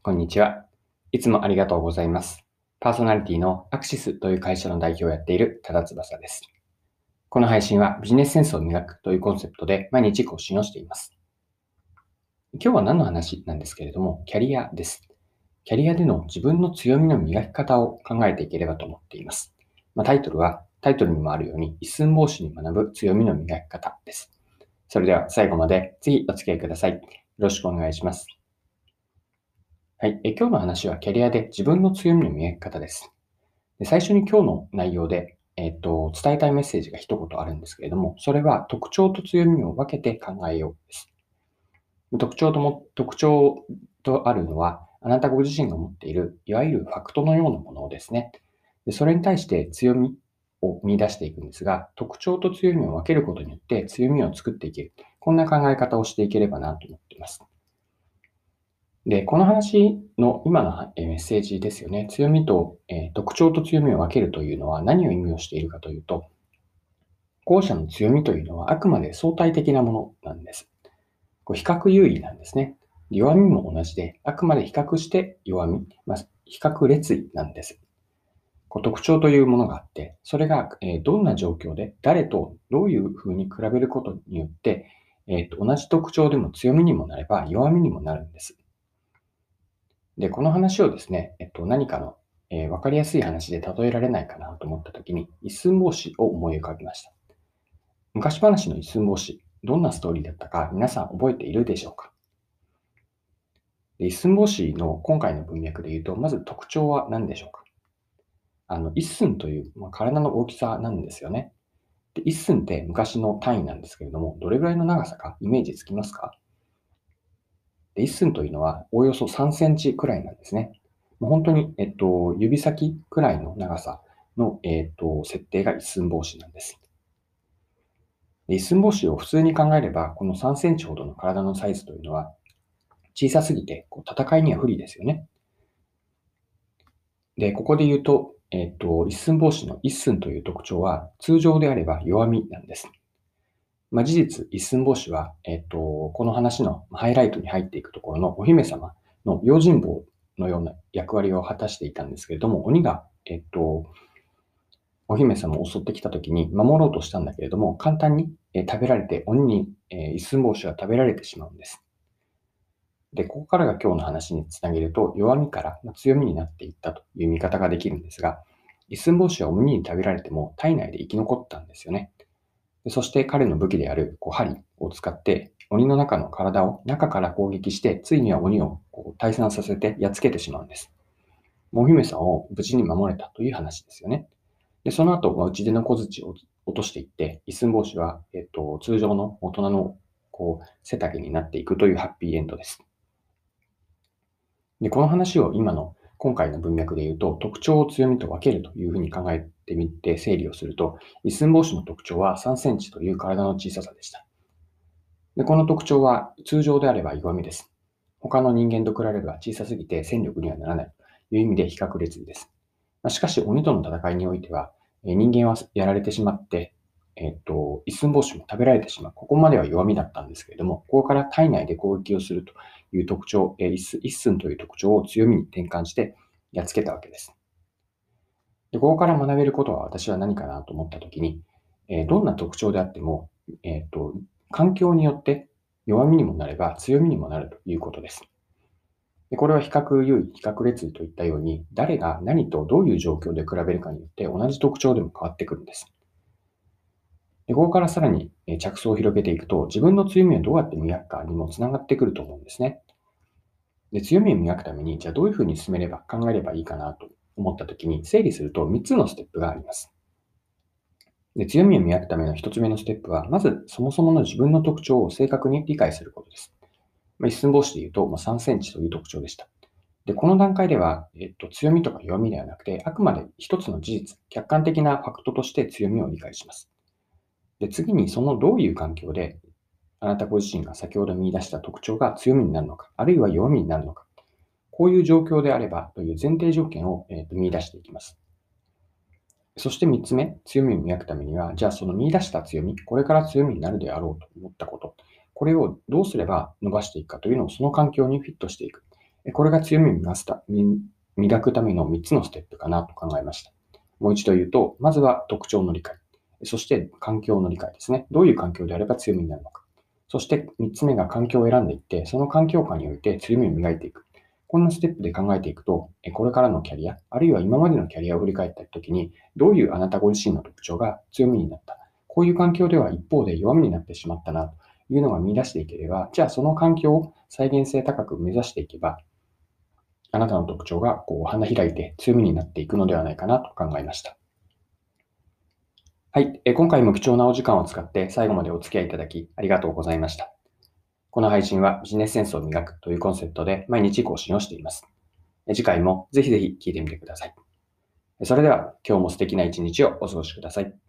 こんにちは。いつもありがとうございます。パーソナリティのアクシスという会社の代表をやっている多田翼です。この配信はビジネスセンスを磨くというコンセプトで毎日更新をしています。今日は何の話なんですけれども、キャリアです。キャリアでの自分の強みの磨き方を考えていければと思っています。まあ、タイトルは、タイトルにもあるように、一寸法師に学ぶ強みの磨き方です。それでは最後までぜひお付き合いください。よろしくお願いします。はい。え今日の話はキャリアで自分の強みの磨き方です。で最初に今日の内容で、えっ、と、伝えたいメッセージが一言あるんですけれども、それは特徴と強みを分けて考えようです。特徴とも、特徴とあるのは、あなたご自身が持っている、いわゆるファクトのようなものですね。でそれに対して強みを見出していくんですが、特徴と強みを分けることによって強みを作っていける。こんな考え方をしていければなと思っています。で、この話の今のメッセージですよね。強みと、えー、特徴と強みを分けるというのは何を意味をしているかというと、後者の強みというのはあくまで相対的なものなんです。こう比較優位なんですね。弱みも同じで、あくまで比較して弱み、まあ、比較列位なんです。こう特徴というものがあって、それが、えどんな状況で誰とどういうふうに比べることによって、えーと同じ特徴でも強みにもなれば弱みにもなるんです。で、この話をですね、えっと、何かの、えー、分かりやすい話で例えられないかなと思ったときに、一寸法師を思い浮かべました。昔話の一寸法師、どんなストーリーだったか皆さん覚えているでしょうか？で一寸法師の今回の文脈で言うと、まず特徴は何でしょうか？あの、一寸という、まあ、体の大きさなんですよね。で、一寸って昔の単位なんですけれども、どれぐらいの長さかイメージつきますか、1寸というのはおよそ3センチくらいなんですね。もう本当に、えっと、指先くらいの長さの、えっと、設定が一寸法師なんです。一寸法師を普通に考えれば、この3センチほどの体のサイズというのは小さすぎてこう戦いには不利ですよね。で、ここで言うと、えっと、一寸法師の一寸という特徴は通常であれば弱みなんです。まあ、事実、一寸法師は、えっと、この話のハイライトに入っていくところのお姫様の用心棒のような役割を果たしていたんですけれども、鬼が、えっと、お姫様を襲ってきた時に守ろうとしたんだけれども、簡単に食べられて、鬼に一寸法師は食べられてしまうんです。で、ここからが今日の話につなげると、弱みから強みになっていったという見方ができるんですが、一寸法師は鬼に食べられても体内で生き残ったんですよね。そして彼の武器であるこう針を使って鬼の中の体を中から攻撃して、ついには鬼をこう退散させてやっつけてしまうんです。お姫さんを無事に守れたという話ですよね。で、その後、まあ、内出の小槌を落としていって、一寸法師は、えっと、通常の大人のこう背丈になっていくというハッピーエンドです。で、この話を今の今回の文脈で言うと、特徴を強みと分けるというふうに考えてみて整理をすると、一寸法師の特徴は3センチという体の小ささでした。でこの特徴は通常であれば弱みです。他の人間と比べれば小さすぎて戦力にはならないという意味で比較列位です。しかし、鬼との戦いにおいては、人間はやられてしまって、えっと、一寸法師も食べられてしまう。ここまでは弱みだったんですけれども、ここから体内で攻撃をするという特徴、一寸という特徴を強みに転換してやっつけたわけです。でここから学べることは私は何かなと思ったときに、えどんな特徴であっても、えーと、環境によって弱みにもなれば強みにもなるということです。でこれは比較優位、比較列位といったように、誰が何とどういう状況で比べるかによって同じ特徴でも変わってくるんです。でここからさらに着想を広げていくと、自分の強みをどうやって磨くかにもつながってくると思うんですね。で強みを磨くために、じゃあどういうふうに進めれば、考えればいいかなと思ったときに、整理すると3つのステップがあります。で強みを磨くための1つ目のステップは、まずそもそもの自分の特徴を正確に理解することです。まあ、一寸法師で言うと、まあ、3センチという特徴でした。で、この段階では、えっと、強みとか弱みではなくて、あくまで一つの事実、客観的なファクトとして強みを理解します。で、次にそのどういう環境で、あなたご自身が先ほど見出した特徴が強みになるのか、あるいは弱みになるのか、こういう状況であればという前提条件を、えー、と見出していきます。そして3つ目、強みを磨くためには、じゃあその見出した強み、これから強みになるであろうと思ったこと、これをどうすれば伸ばしていくかというのをその環境にフィットしていく。これが強みを磨た磨くための3つのステップかなと考えました。もう一度言うと、まずは特徴の理解。そして環境の理解ですね。どういう環境であれば強みになるのか。そして3つ目が環境を選んでいって、その環境下において強みを磨いていく。こんなステップで考えていくと、これからのキャリア、あるいは今までのキャリアを振り返ったときに、どういうあなたご自身の特徴が強みになった。こういう環境では一方で弱みになってしまったなというのが見出していければ、じゃあその環境を再現性高く目指していけば、あなたの特徴がこう花開いて強みになっていくのではないかなと考えました。はい。今回も貴重なお時間を使って最後までお付き合いいただきありがとうございました。この配信はビジネスセンスを磨くというコンセプトで毎日更新をしています。次回もぜひぜひ聞いてみてください。それでは今日も素敵な一日をお過ごしください。